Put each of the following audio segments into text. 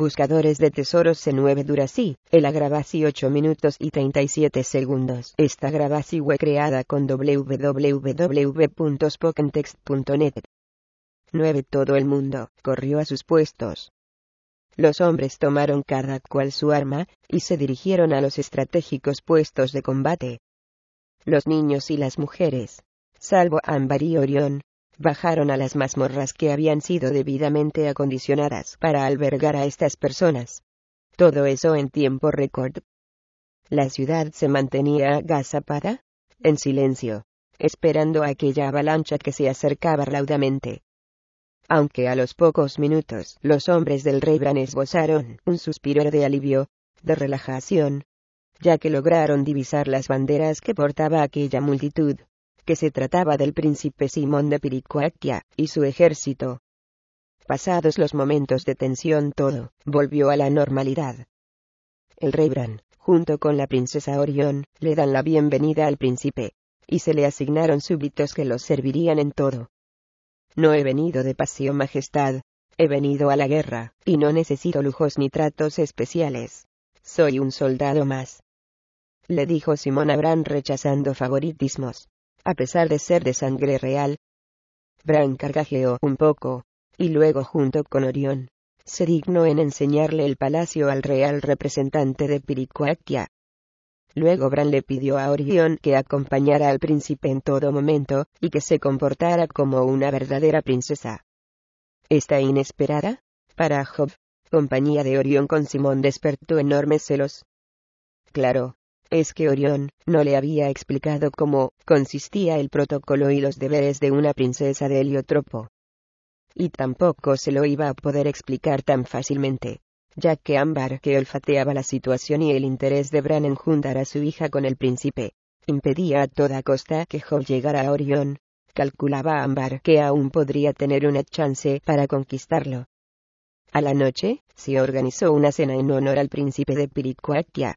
Buscadores de tesoros C9 Duracy, el agravacy 8 minutos y 37 segundos. Esta grabación fue creada con www.spokentext.net. 9. Todo el mundo corrió a sus puestos. Los hombres tomaron cada cual su arma, y se dirigieron a los estratégicos puestos de combate. Los niños y las mujeres, salvo Ambar y Orión, bajaron a las mazmorras que habían sido debidamente acondicionadas para albergar a estas personas. Todo eso en tiempo récord. La ciudad se mantenía agazapada, en silencio, esperando aquella avalancha que se acercaba raudamente. Aunque a los pocos minutos los hombres del rey Bran esbozaron un suspiro de alivio, de relajación, ya que lograron divisar las banderas que portaba aquella multitud, que se trataba del príncipe Simón de Piricuaquia y su ejército. Pasados los momentos de tensión todo volvió a la normalidad. El rey Bran, junto con la princesa Orión, le dan la bienvenida al príncipe, y se le asignaron súbditos que los servirían en todo. No he venido de pasión majestad, he venido a la guerra, y no necesito lujos ni tratos especiales. Soy un soldado más. Le dijo Simón a Bran rechazando favoritismos a pesar de ser de sangre real. Bran cargajeó un poco, y luego junto con Orión, se dignó en enseñarle el palacio al real representante de Piricuaquia. Luego Bran le pidió a Orión que acompañara al príncipe en todo momento, y que se comportara como una verdadera princesa. Esta inesperada, para Job, compañía de Orión con Simón despertó enormes celos. Claro, es que Orión no le había explicado cómo consistía el protocolo y los deberes de una princesa de Heliotropo. Y tampoco se lo iba a poder explicar tan fácilmente, ya que Ámbar, que olfateaba la situación y el interés de Bran en juntar a su hija con el príncipe, impedía a toda costa que Job llegara a Orión, calculaba Ámbar que aún podría tener una chance para conquistarlo. A la noche, se organizó una cena en honor al príncipe de Piricuaquia,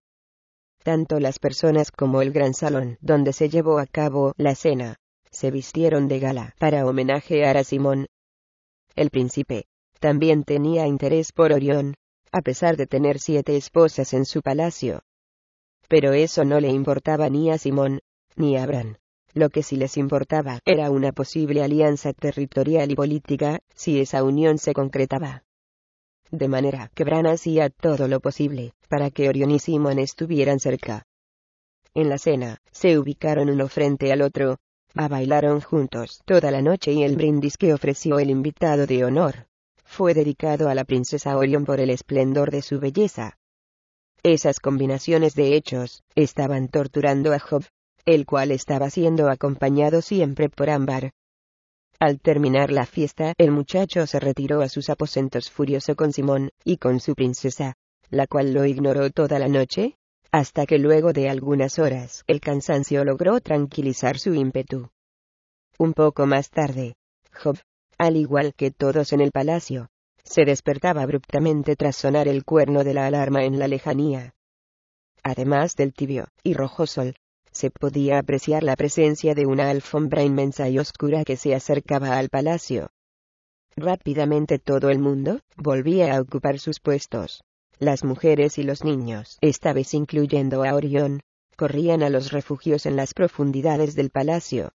tanto las personas como el gran salón donde se llevó a cabo la cena, se vistieron de gala para homenajear a Simón. El príncipe también tenía interés por Orión, a pesar de tener siete esposas en su palacio. Pero eso no le importaba ni a Simón, ni a Bran. Lo que sí les importaba era una posible alianza territorial y política, si esa unión se concretaba de manera que Bran hacía todo lo posible para que Orión y Simón estuvieran cerca. En la cena, se ubicaron uno frente al otro, a bailaron juntos toda la noche y el brindis que ofreció el invitado de honor fue dedicado a la princesa Orión por el esplendor de su belleza. Esas combinaciones de hechos estaban torturando a Job, el cual estaba siendo acompañado siempre por Ámbar, al terminar la fiesta, el muchacho se retiró a sus aposentos furioso con Simón, y con su princesa, la cual lo ignoró toda la noche, hasta que luego de algunas horas el cansancio logró tranquilizar su ímpetu. Un poco más tarde, Job, al igual que todos en el palacio, se despertaba abruptamente tras sonar el cuerno de la alarma en la lejanía. Además del tibio y rojo sol, se podía apreciar la presencia de una alfombra inmensa y oscura que se acercaba al palacio. Rápidamente todo el mundo volvía a ocupar sus puestos. Las mujeres y los niños, esta vez incluyendo a Orión, corrían a los refugios en las profundidades del palacio.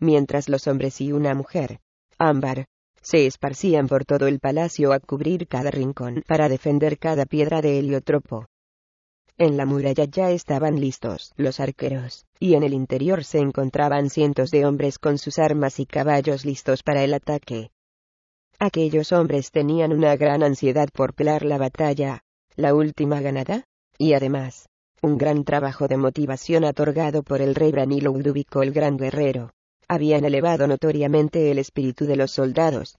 Mientras los hombres y una mujer, ámbar, se esparcían por todo el palacio a cubrir cada rincón para defender cada piedra de heliotropo. En la muralla ya estaban listos los arqueros, y en el interior se encontraban cientos de hombres con sus armas y caballos listos para el ataque. Aquellos hombres tenían una gran ansiedad por pelar la batalla, la última ganada, y además, un gran trabajo de motivación otorgado por el rey Branilo Ludovico el gran guerrero, habían elevado notoriamente el espíritu de los soldados.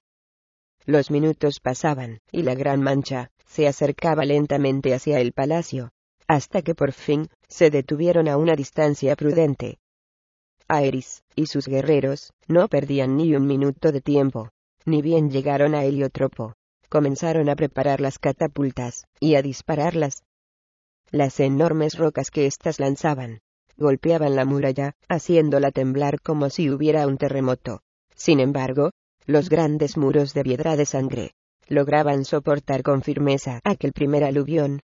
Los minutos pasaban, y la gran mancha, se acercaba lentamente hacia el palacio, hasta que por fin, se detuvieron a una distancia prudente. Aeris, y sus guerreros, no perdían ni un minuto de tiempo, ni bien llegaron a Heliotropo. Comenzaron a preparar las catapultas, y a dispararlas. Las enormes rocas que éstas lanzaban, golpeaban la muralla, haciéndola temblar como si hubiera un terremoto. Sin embargo, los grandes muros de piedra de sangre, lograban soportar con firmeza aquel primer aluvión.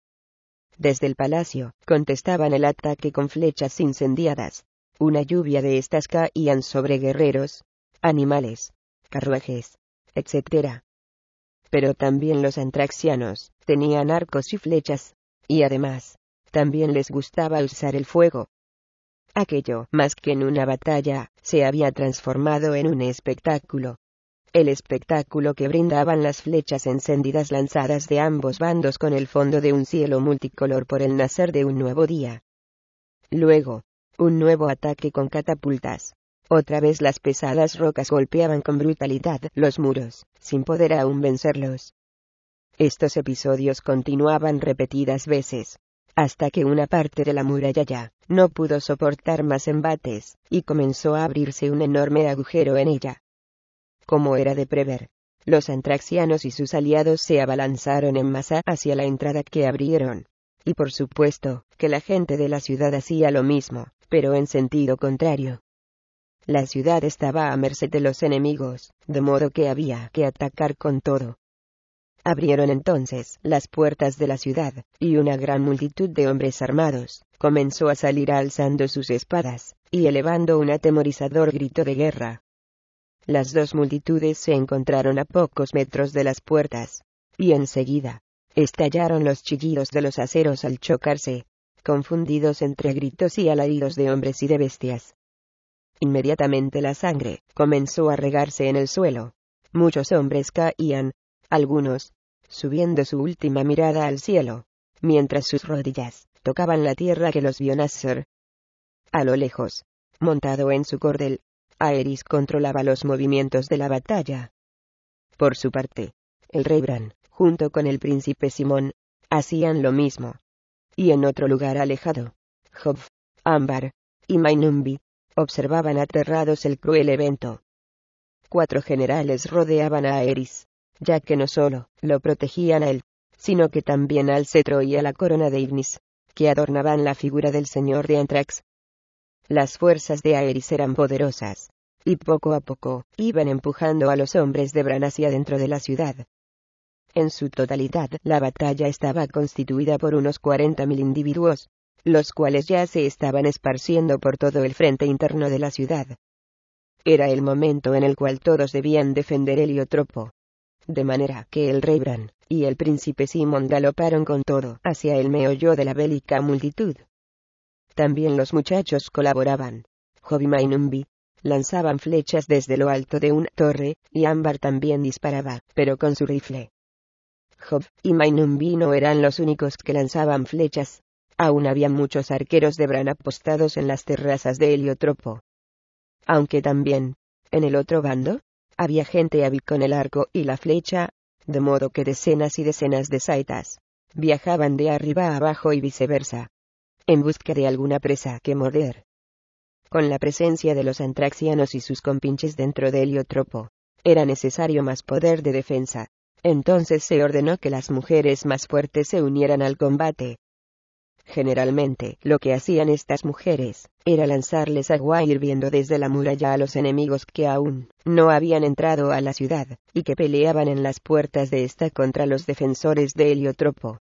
Desde el palacio, contestaban el ataque con flechas incendiadas. Una lluvia de estas caían sobre guerreros, animales, carruajes, etc. Pero también los antraxianos, tenían arcos y flechas, y además, también les gustaba usar el fuego. Aquello, más que en una batalla, se había transformado en un espectáculo. El espectáculo que brindaban las flechas encendidas lanzadas de ambos bandos con el fondo de un cielo multicolor por el nacer de un nuevo día. Luego, un nuevo ataque con catapultas. Otra vez las pesadas rocas golpeaban con brutalidad los muros, sin poder aún vencerlos. Estos episodios continuaban repetidas veces, hasta que una parte de la muralla ya no pudo soportar más embates, y comenzó a abrirse un enorme agujero en ella. Como era de prever, los antraxianos y sus aliados se abalanzaron en masa hacia la entrada que abrieron. Y por supuesto, que la gente de la ciudad hacía lo mismo, pero en sentido contrario. La ciudad estaba a merced de los enemigos, de modo que había que atacar con todo. Abrieron entonces las puertas de la ciudad, y una gran multitud de hombres armados, comenzó a salir alzando sus espadas, y elevando un atemorizador grito de guerra. Las dos multitudes se encontraron a pocos metros de las puertas, y enseguida, estallaron los chillidos de los aceros al chocarse, confundidos entre gritos y alaridos de hombres y de bestias. Inmediatamente la sangre comenzó a regarse en el suelo. Muchos hombres caían, algunos, subiendo su última mirada al cielo, mientras sus rodillas tocaban la tierra que los vio nacer. A lo lejos, montado en su cordel, Aeris controlaba los movimientos de la batalla. Por su parte, el rey Bran, junto con el príncipe Simón, hacían lo mismo. Y en otro lugar alejado, Job, Ámbar y Mainumbi observaban aterrados el cruel evento. Cuatro generales rodeaban a Aeris, ya que no solo lo protegían a él, sino que también al cetro y a la corona de Ignis, que adornaban la figura del señor de Antrax. Las fuerzas de Aeris eran poderosas, y poco a poco iban empujando a los hombres de Bran hacia dentro de la ciudad. En su totalidad, la batalla estaba constituida por unos 40.000 individuos, los cuales ya se estaban esparciendo por todo el frente interno de la ciudad. Era el momento en el cual todos debían defender Heliotropo, de manera que el rey Bran y el príncipe Simón galoparon con todo hacia el meollo de la bélica multitud. También los muchachos colaboraban. Job y Mainumbi lanzaban flechas desde lo alto de una torre, y Ámbar también disparaba, pero con su rifle. Job y Mainumbi no eran los únicos que lanzaban flechas. Aún había muchos arqueros de Bran apostados en las terrazas de Heliotropo. Aunque también, en el otro bando, había gente hábil con el arco y la flecha, de modo que decenas y decenas de saitas viajaban de arriba a abajo y viceversa, en busca de alguna presa que morder. Con la presencia de los antraxianos y sus compinches dentro de Heliotropo, era necesario más poder de defensa. Entonces se ordenó que las mujeres más fuertes se unieran al combate, Generalmente, lo que hacían estas mujeres, era lanzarles agua hirviendo desde la muralla a los enemigos que aún no habían entrado a la ciudad, y que peleaban en las puertas de esta contra los defensores de Heliotropo.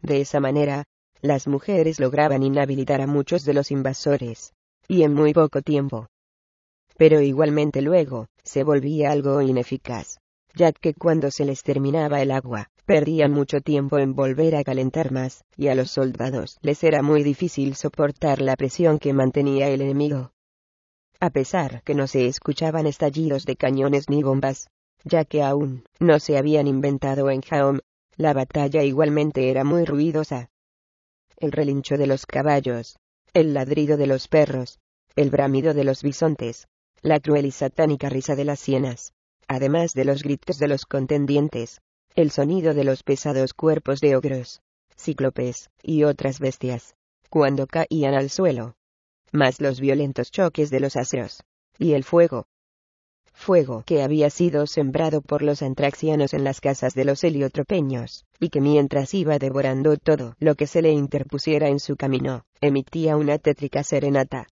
De esa manera, las mujeres lograban inhabilitar a muchos de los invasores, y en muy poco tiempo. Pero igualmente luego, se volvía algo ineficaz, ya que cuando se les terminaba el agua, Perdían mucho tiempo en volver a calentar más, y a los soldados les era muy difícil soportar la presión que mantenía el enemigo. A pesar que no se escuchaban estallidos de cañones ni bombas, ya que aún no se habían inventado en Jaom, la batalla igualmente era muy ruidosa. El relincho de los caballos, el ladrido de los perros, el bramido de los bisontes, la cruel y satánica risa de las hienas, además de los gritos de los contendientes, el sonido de los pesados cuerpos de ogros, cíclopes, y otras bestias, cuando caían al suelo, más los violentos choques de los astros, y el fuego. Fuego que había sido sembrado por los antraxianos en las casas de los heliotropeños, y que mientras iba devorando todo lo que se le interpusiera en su camino, emitía una tétrica serenata.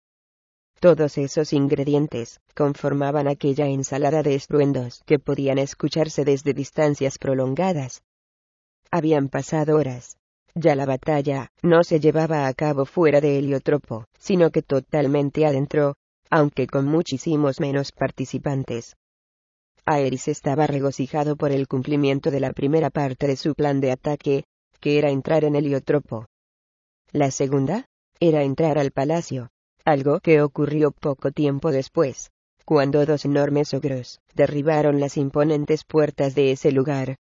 Todos esos ingredientes conformaban aquella ensalada de estruendos que podían escucharse desde distancias prolongadas. Habían pasado horas. Ya la batalla no se llevaba a cabo fuera de Heliotropo, sino que totalmente adentro, aunque con muchísimos menos participantes. Aeris estaba regocijado por el cumplimiento de la primera parte de su plan de ataque, que era entrar en Heliotropo. La segunda, era entrar al palacio, algo que ocurrió poco tiempo después, cuando dos enormes ogros derribaron las imponentes puertas de ese lugar.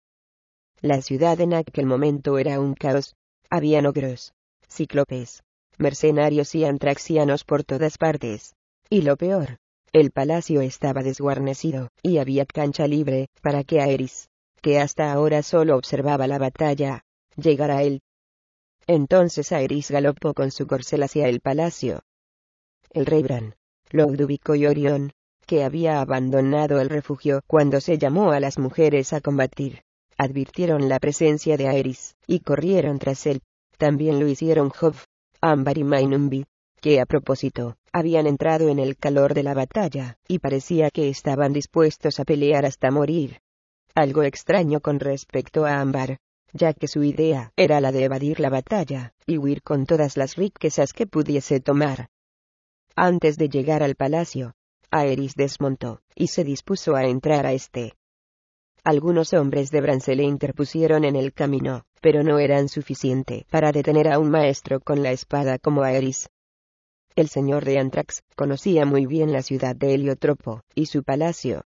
La ciudad en aquel momento era un caos, habían ogros, cíclopes, mercenarios y antraxianos por todas partes. Y lo peor, el palacio estaba desguarnecido, y había cancha libre, para que Aeris, que hasta ahora solo observaba la batalla, llegara a él. Entonces Aeris galopó con su corcel hacia el palacio, el rey Bran, Ludovico y Orión, que había abandonado el refugio cuando se llamó a las mujeres a combatir, advirtieron la presencia de Aeris, y corrieron tras él. También lo hicieron Job, Ambar y Mainumbi, que a propósito, habían entrado en el calor de la batalla, y parecía que estaban dispuestos a pelear hasta morir. Algo extraño con respecto a Ambar, ya que su idea era la de evadir la batalla, y huir con todas las riquezas que pudiese tomar. Antes de llegar al palacio, Aeris desmontó, y se dispuso a entrar a este. Algunos hombres de Bran le interpusieron en el camino, pero no eran suficiente para detener a un maestro con la espada como Aeris. El señor de Antrax conocía muy bien la ciudad de Heliotropo, y su palacio.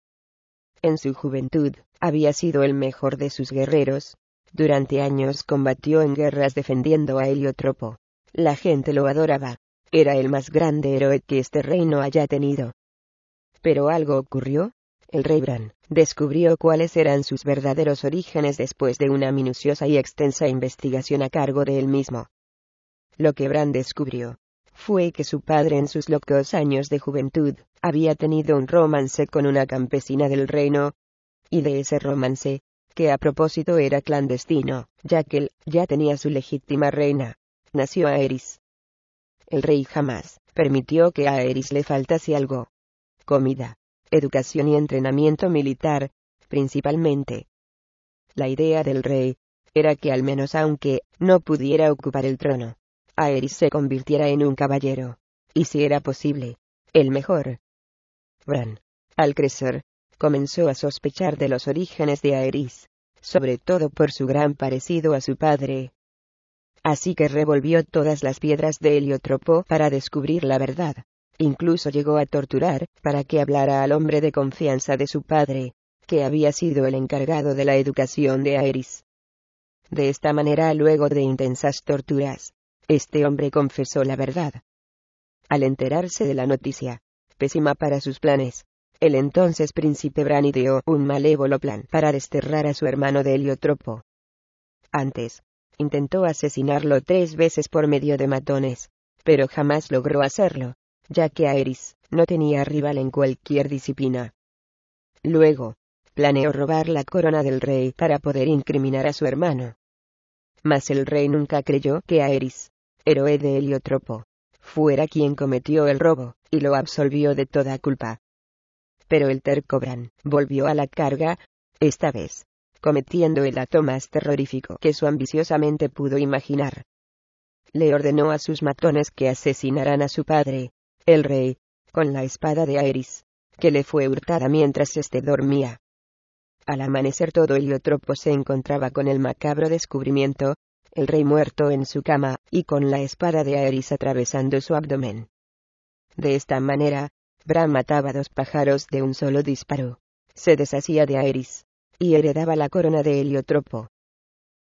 En su juventud, había sido el mejor de sus guerreros. Durante años combatió en guerras defendiendo a Heliotropo. La gente lo adoraba, era el más grande héroe que este reino haya tenido. Pero algo ocurrió. El rey Bran descubrió cuáles eran sus verdaderos orígenes después de una minuciosa y extensa investigación a cargo de él mismo. Lo que Bran descubrió fue que su padre en sus locos años de juventud había tenido un romance con una campesina del reino, y de ese romance, que a propósito era clandestino, ya que él ya tenía su legítima reina, nació Aerys. El rey jamás permitió que a Eris le faltase algo. Comida, educación y entrenamiento militar, principalmente. La idea del rey era que al menos aunque no pudiera ocupar el trono, Aerys se convirtiera en un caballero, y si era posible, el mejor. Bran, al crecer, comenzó a sospechar de los orígenes de Aerys, sobre todo por su gran parecido a su padre, Así que revolvió todas las piedras de Heliotropo para descubrir la verdad. Incluso llegó a torturar, para que hablara al hombre de confianza de su padre, que había sido el encargado de la educación de Aeris. De esta manera, luego de intensas torturas, este hombre confesó la verdad. Al enterarse de la noticia, pésima para sus planes, el entonces príncipe Bran ideó un malévolo plan para desterrar a su hermano de Heliotropo. Antes, Intentó asesinarlo tres veces por medio de matones, pero jamás logró hacerlo, ya que Aerys no tenía rival en cualquier disciplina. Luego, planeó robar la corona del rey para poder incriminar a su hermano. Mas el rey nunca creyó que Aerys, héroe de Heliotropo, fuera quien cometió el robo, y lo absolvió de toda culpa. Pero el terco Bran volvió a la carga, esta vez, cometiendo el acto más terrorífico que su ambiciosamente pudo imaginar. Le ordenó a sus matones que asesinaran a su padre, el rey, con la espada de Aeris, que le fue hurtada mientras éste dormía. Al amanecer todo Heliotropo se encontraba con el macabro descubrimiento, el rey muerto en su cama, y con la espada de Aeris atravesando su abdomen. De esta manera, Bran mataba dos pájaros de un solo disparo. Se deshacía de Aeris, y heredaba la corona de Heliotropo.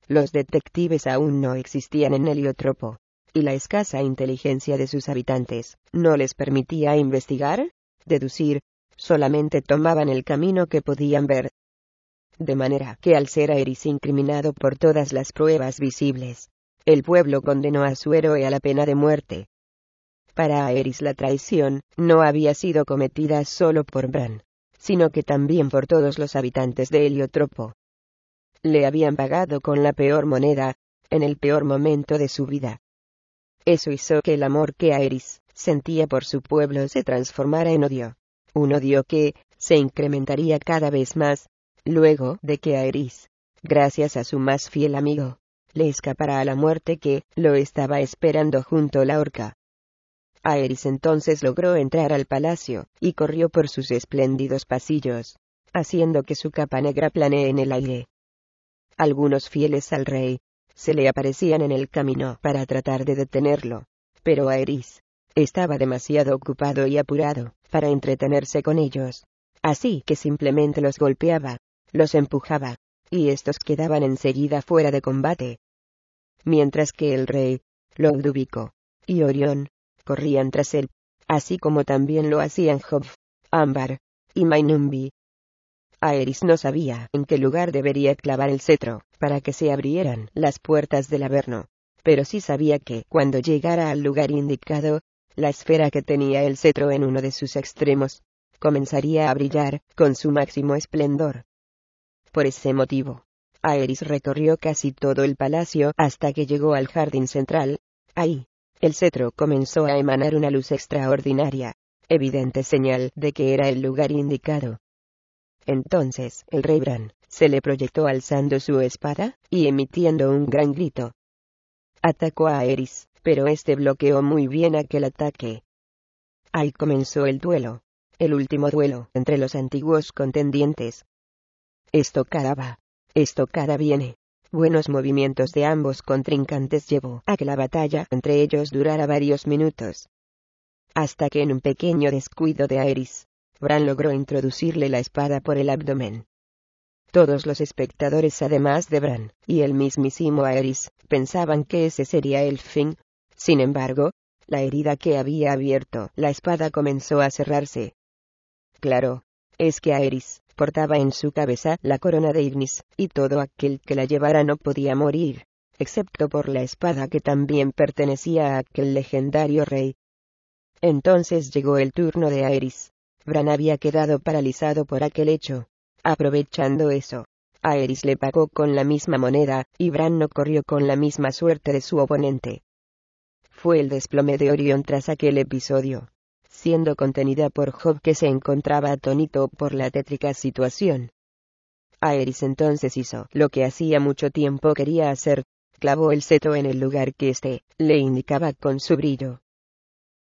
Los detectives aún no existían en Heliotropo, y la escasa inteligencia de sus habitantes no les permitía investigar, deducir, solamente tomaban el camino que podían ver. De manera que al ser Aeris incriminado por todas las pruebas visibles, el pueblo condenó a su héroe a la pena de muerte. Para Aeris la traición no había sido cometida solo por Bran, sino que también por todos los habitantes de Heliotropo. Le habían pagado con la peor moneda, en el peor momento de su vida. Eso hizo que el amor que Aeris sentía por su pueblo se transformara en odio. Un odio que se incrementaría cada vez más, luego de que Aeris, gracias a su más fiel amigo, le escapara a la muerte que lo estaba esperando junto a la horca. Aeris entonces logró entrar al palacio, y corrió por sus espléndidos pasillos, haciendo que su capa negra planee en el aire. Algunos fieles al rey, se le aparecían en el camino para tratar de detenerlo, pero Aeris, estaba demasiado ocupado y apurado, para entretenerse con ellos. Así que simplemente los golpeaba, los empujaba, y estos quedaban enseguida fuera de combate. Mientras que el rey, Ludovico, y Orión, corrían tras él, así como también lo hacían Job, Ámbar, y Mainumbi. Aeris no sabía en qué lugar debería clavar el cetro, para que se abrieran las puertas del Averno, pero sí sabía que, cuando llegara al lugar indicado, la esfera que tenía el cetro en uno de sus extremos, comenzaría a brillar, con su máximo esplendor. Por ese motivo, Aeris recorrió casi todo el palacio hasta que llegó al jardín central. Ahí, el cetro comenzó a emanar una luz extraordinaria, evidente señal de que era el lugar indicado. Entonces, el rey Bran, se le proyectó alzando su espada, y emitiendo un gran grito. Atacó a Aeris, pero este bloqueó muy bien aquel ataque. Ahí comenzó el duelo, el último duelo entre los antiguos contendientes. Estocada va, estocada viene. Buenos movimientos de ambos contrincantes llevó a que la batalla entre ellos durara varios minutos. Hasta que en un pequeño descuido de Aeris, Bran logró introducirle la espada por el abdomen. Todos los espectadores, además de Bran, y el mismísimo Aerys, pensaban que ese sería el fin. Sin embargo, la herida que había abierto la espada comenzó a cerrarse. Claro, es que Aerys portaba en su cabeza la corona de Ignis, y todo aquel que la llevara no podía morir, excepto por la espada que también pertenecía a aquel legendario rey. Entonces llegó el turno de Aerys. Bran había quedado paralizado por aquel hecho. Aprovechando eso, Aerys le pagó con la misma moneda, y Bran no corrió con la misma suerte de su oponente. Fue el desplome de Orión tras aquel episodio, siendo contenida por Job que se encontraba atónito por la tétrica situación. Aerys entonces hizo lo que hacía mucho tiempo quería hacer, clavó el seto en el lugar que éste le indicaba con su brillo.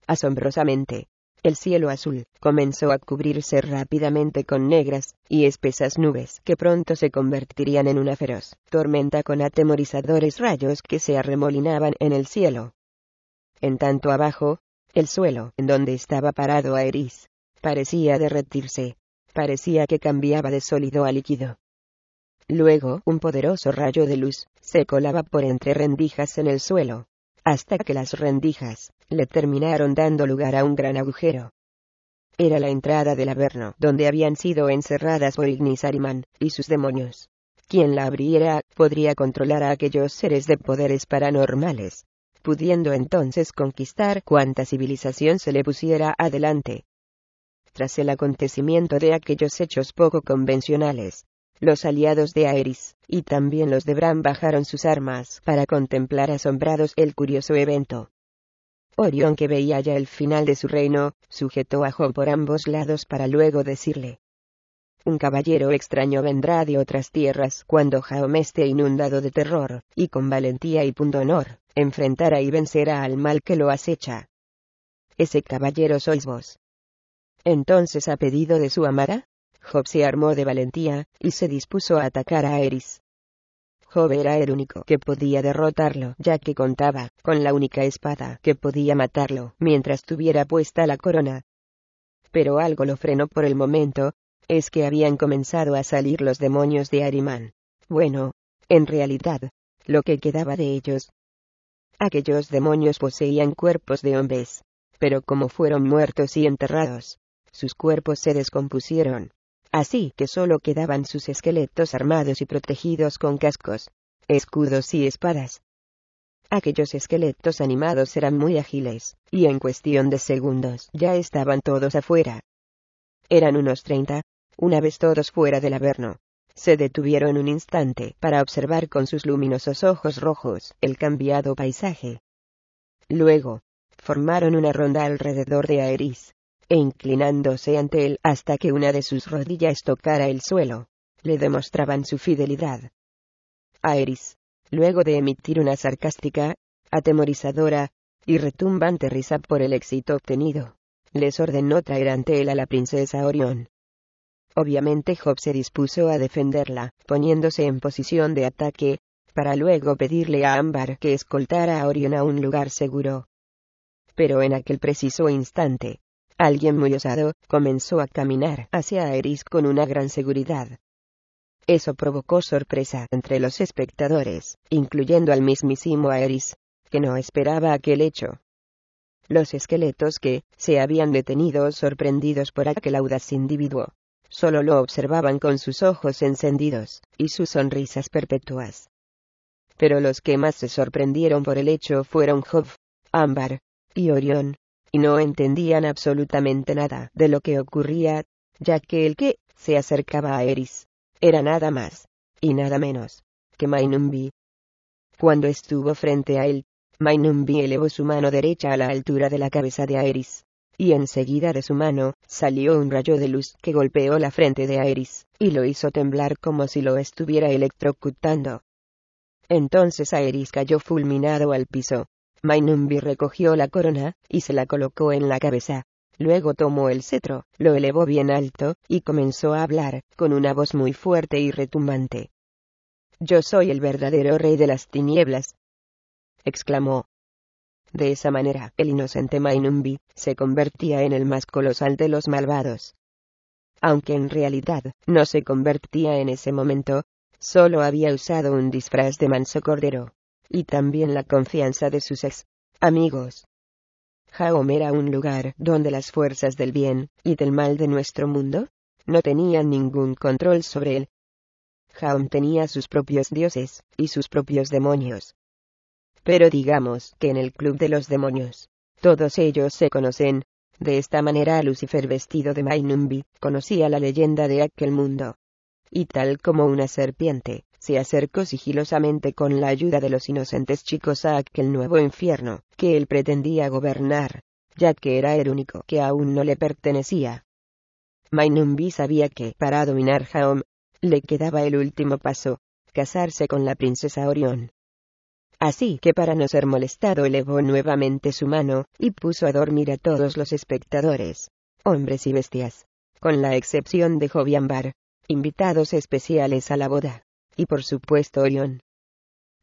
Asombrosamente, el cielo azul comenzó a cubrirse rápidamente con negras y espesas nubes que pronto se convertirían en una feroz tormenta con atemorizadores rayos que se arremolinaban en el cielo. En tanto abajo, el suelo en donde estaba parado Aeris parecía derretirse, parecía que cambiaba de sólido a líquido. Luego un poderoso rayo de luz se colaba por entre rendijas en el suelo, hasta que las rendijas le terminaron dando lugar a un gran agujero. Era la entrada del Averno, donde habían sido encerradas por Ignis Ariman y sus demonios. Quien la abriera podría controlar a aquellos seres de poderes paranormales, pudiendo entonces conquistar cuanta civilización se le pusiera adelante. Tras el acontecimiento de aquellos hechos poco convencionales, los aliados de Aeris, y también los de Bran bajaron sus armas para contemplar asombrados el curioso evento. Orión que veía ya el final de su reino, sujetó a Job por ambos lados para luego decirle. Un caballero extraño vendrá de otras tierras cuando Jaom esté inundado de terror, y con valentía y pundonor, enfrentará y vencerá al mal que lo acecha. Ese caballero sois vos. Entonces ha pedido de su amada, Job se armó de valentía, y se dispuso a atacar a Eris. Job era el único que podía derrotarlo, ya que contaba con la única espada que podía matarlo mientras tuviera puesta la corona. Pero algo lo frenó por el momento, es que habían comenzado a salir los demonios de Arimán. Bueno, en realidad, lo que quedaba de ellos. Aquellos demonios poseían cuerpos de hombres, pero como fueron muertos y enterrados, sus cuerpos se descompusieron, Así que solo quedaban sus esqueletos armados y protegidos con cascos, escudos y espadas. Aquellos esqueletos animados eran muy ágiles, y en cuestión de segundos ya estaban todos afuera. Eran unos treinta, una vez todos fuera del averno. Se detuvieron un instante para observar con sus luminosos ojos rojos el cambiado paisaje. Luego, formaron una ronda alrededor de Aeris, e inclinándose ante él hasta que una de sus rodillas tocara el suelo, le demostraban su fidelidad. Aeris, luego de emitir una sarcástica, atemorizadora y retumbante risa por el éxito obtenido, les ordenó traer ante él a la princesa Orión. Obviamente Job se dispuso a defenderla, poniéndose en posición de ataque, para luego pedirle a Ámbar que escoltara a Orión a un lugar seguro. Pero en aquel preciso instante, alguien muy osado comenzó a caminar hacia Eris con una gran seguridad. Eso provocó sorpresa entre los espectadores, incluyendo al mismísimo Aeris, que no esperaba aquel hecho. Los esqueletos que se habían detenido sorprendidos por aquel audaz individuo, solo lo observaban con sus ojos encendidos y sus sonrisas perpetuas. Pero los que más se sorprendieron por el hecho fueron Job, Ámbar y Orión, y no entendían absolutamente nada de lo que ocurría, ya que el que se acercaba a Eris era nada más, y nada menos, que Mainumbi. Cuando estuvo frente a él, Mainumbi elevó su mano derecha a la altura de la cabeza de Aeris, y enseguida de su mano salió un rayo de luz que golpeó la frente de Aeris, y lo hizo temblar como si lo estuviera electrocutando. Entonces Aeris cayó fulminado al piso. Mainumbi recogió la corona, y se la colocó en la cabeza, Luego tomó el cetro, lo elevó bien alto, y comenzó a hablar, con una voz muy fuerte y retumbante. Yo soy el verdadero rey de las tinieblas. exclamó. De esa manera, el inocente Mainumbi se convertía en el más colosal de los malvados. Aunque en realidad no se convertía en ese momento, solo había usado un disfraz de manso cordero, y también la confianza de sus ex amigos. Jaom era un lugar donde las fuerzas del bien y del mal de nuestro mundo no tenían ningún control sobre él. Jaom tenía sus propios dioses y sus propios demonios. Pero digamos que en el club de los demonios, todos ellos se conocen. De esta manera Lucifer vestido de Mainumbi conocía la leyenda de aquel mundo. Y tal como una serpiente, se acercó sigilosamente con la ayuda de los inocentes chicos a aquel nuevo infierno, que él pretendía gobernar, ya que era el único que aún no le pertenecía. Mainumbi sabía que, para dominar Jaom, le quedaba el último paso, casarse con la princesa Orión. Así que para no ser molestado elevó nuevamente su mano, y puso a dormir a todos los espectadores, hombres y bestias, con la excepción de Joviambar, invitados especiales a la boda y por supuesto Orión.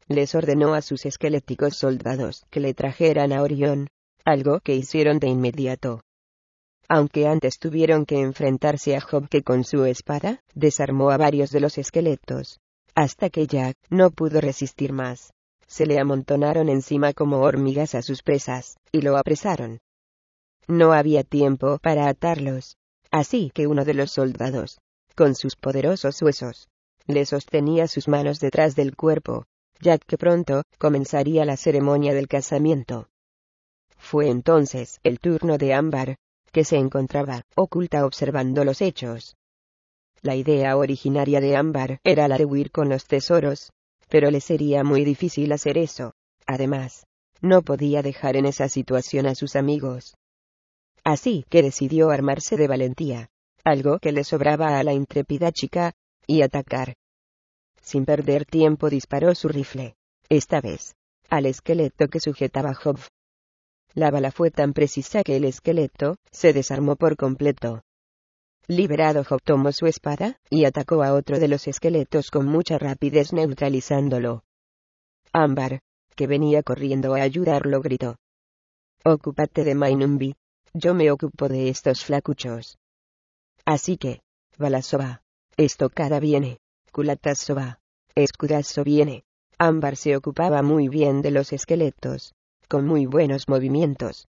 Les ordenó a sus esqueléticos soldados que le trajeran a Orión, algo que hicieron de inmediato. Aunque antes tuvieron que enfrentarse a Job que con su espada desarmó a varios de los esqueletos, hasta que Jack no pudo resistir más. Se le amontonaron encima como hormigas a sus presas, y lo apresaron. No había tiempo para atarlos, así que uno de los soldados, con sus poderosos huesos, le sostenía sus manos detrás del cuerpo, ya que pronto comenzaría la ceremonia del casamiento. Fue entonces el turno de Ámbar, que se encontraba oculta observando los hechos. La idea originaria de Ámbar era la de huir con los tesoros, pero le sería muy difícil hacer eso. Además, no podía dejar en esa situación a sus amigos. Así que decidió armarse de valentía, algo que le sobraba a la intrépida chica, y atacar. Sin perder tiempo disparó su rifle, esta vez, al esqueleto que sujetaba Job. La bala fue tan precisa que el esqueleto se desarmó por completo. Liberado Job tomó su espada, y atacó a otro de los esqueletos con mucha rapidez neutralizándolo. Ámbar, que venía corriendo a ayudarlo, gritó. Ocúpate de Mainumbi. Yo me ocupo de estos flacuchos. Así que, Balasova, Estocada viene. Culatazo va. Escudazo viene. Ámbar se ocupaba muy bien de los esqueletos, con muy buenos movimientos.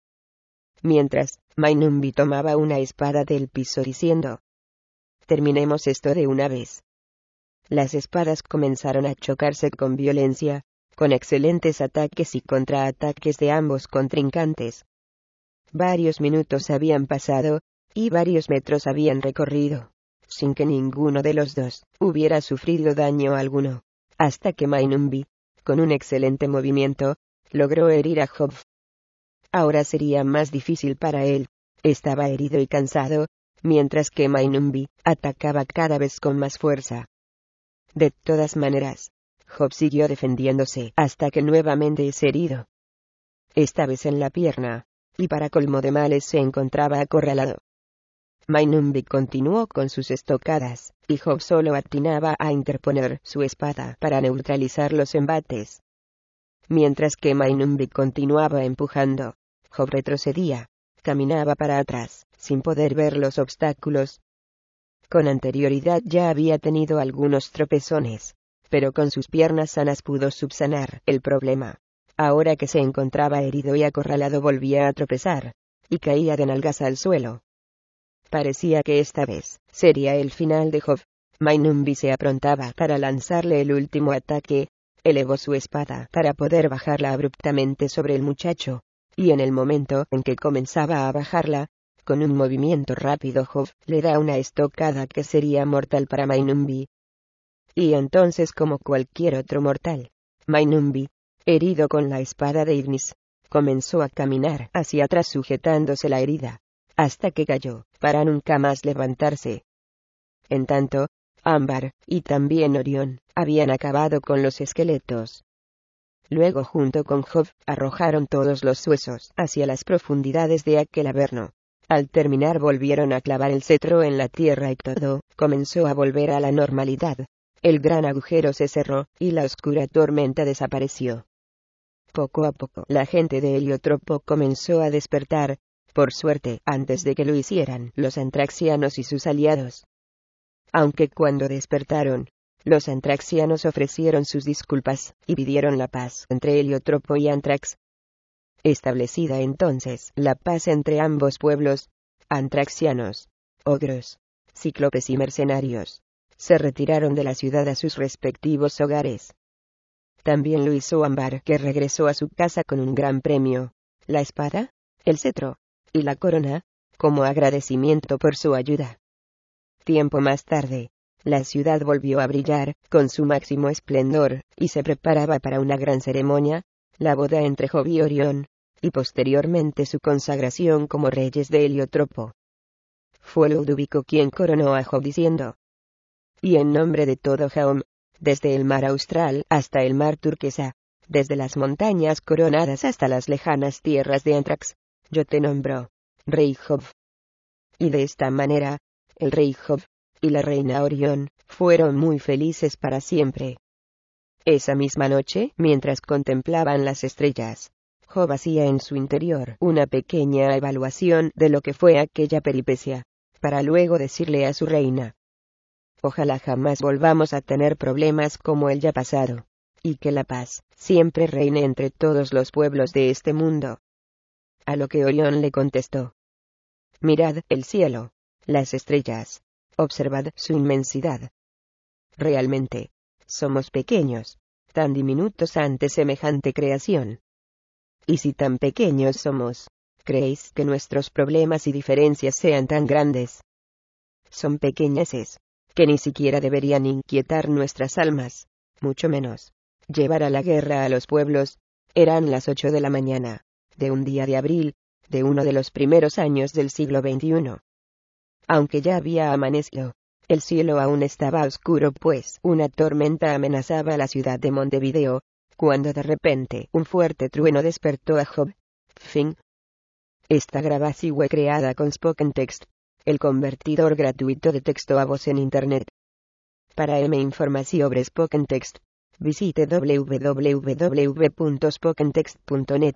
Mientras, Mainumbi tomaba una espada del piso diciendo, Terminemos esto de una vez. Las espadas comenzaron a chocarse con violencia, con excelentes ataques y contraataques de ambos contrincantes. Varios minutos habían pasado, y varios metros habían recorrido, sin que ninguno de los dos hubiera sufrido daño alguno, hasta que Mainumbi, con un excelente movimiento, logró herir a Job. Ahora sería más difícil para él, estaba herido y cansado, mientras que Mainumbi atacaba cada vez con más fuerza. De todas maneras, Job siguió defendiéndose hasta que nuevamente es herido. Esta vez en la pierna, y para colmo de males se encontraba acorralado. Mainumbi continuó con sus estocadas, y Job solo atinaba a interponer su espada para neutralizar los embates. Mientras que Mainumbi continuaba empujando, Job retrocedía, caminaba para atrás, sin poder ver los obstáculos. Con anterioridad ya había tenido algunos tropezones, pero con sus piernas sanas pudo subsanar el problema. Ahora que se encontraba herido y acorralado volvía a tropezar, y caía de nalgas al suelo. Parecía que esta vez sería el final de Job. Mainumbi se aprontaba para lanzarle el último ataque, elevó su espada para poder bajarla abruptamente sobre el muchacho, y en el momento en que comenzaba a bajarla, con un movimiento rápido Job le da una estocada que sería mortal para Mainumbi. Y entonces como cualquier otro mortal, Mainumbi, herido con la espada de Ignis, comenzó a caminar hacia atrás sujetándose la herida, hasta que cayó, para nunca más levantarse. En tanto, Ámbar, y también Orión, habían acabado con los esqueletos. Luego junto con Job, arrojaron todos los huesos hacia las profundidades de aquel averno. Al terminar volvieron a clavar el cetro en la tierra y todo comenzó a volver a la normalidad. El gran agujero se cerró, y la oscura tormenta desapareció. Poco a poco la gente de Heliotropo comenzó a despertar, por suerte, antes de que lo hicieran los antraxianos y sus aliados. Aunque cuando despertaron, los antraxianos ofrecieron sus disculpas, y pidieron la paz entre Heliotropo y Antrax. Establecida entonces la paz entre ambos pueblos, antraxianos, ogros, cíclopes y mercenarios, se retiraron de la ciudad a sus respectivos hogares. También lo hizo Ambar, que regresó a su casa con un gran premio, la espada, el cetro, y la corona, como agradecimiento por su ayuda. Tiempo más tarde, la ciudad volvió a brillar, con su máximo esplendor, y se preparaba para una gran ceremonia, la boda entre Job y Orión, y posteriormente su consagración como reyes de Heliotropo. Fue Ludovico quien coronó a Job diciendo, y en nombre de todo Jaom, desde el mar austral hasta el mar turquesa, desde las montañas coronadas hasta las lejanas tierras de Antrax, yo te nombro, Rey Job. Y de esta manera, el rey Job, y la reina Orión, fueron muy felices para siempre. Esa misma noche, mientras contemplaban las estrellas, Job hacía en su interior una pequeña evaluación de lo que fue aquella peripecia, para luego decirle a su reina, Ojalá jamás volvamos a tener problemas como el ya pasado, y que la paz siempre reine entre todos los pueblos de este mundo. A lo que Orión le contestó, Mirad el cielo, las estrellas, Observad su inmensidad. Realmente, somos pequeños, tan diminutos ante semejante creación. Y si tan pequeños somos, ¿creéis que nuestros problemas y diferencias sean tan grandes? Son pequeñeces, que ni siquiera deberían inquietar nuestras almas, mucho menos. Llevar a la guerra a los pueblos, eran las ocho de la mañana, de un día de abril, de uno de los primeros años del siglo XXI. Aunque ya había amanecido, el cielo aún estaba oscuro pues una tormenta amenazaba la ciudad de Montevideo, cuando de repente un fuerte trueno despertó a Job. Fin. Esta grabación fue creada con Spoken Text, el convertidor gratuito de texto a voz en Internet. Para M información sobre Spoken Text, visite www.spokentext.net.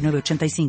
906985.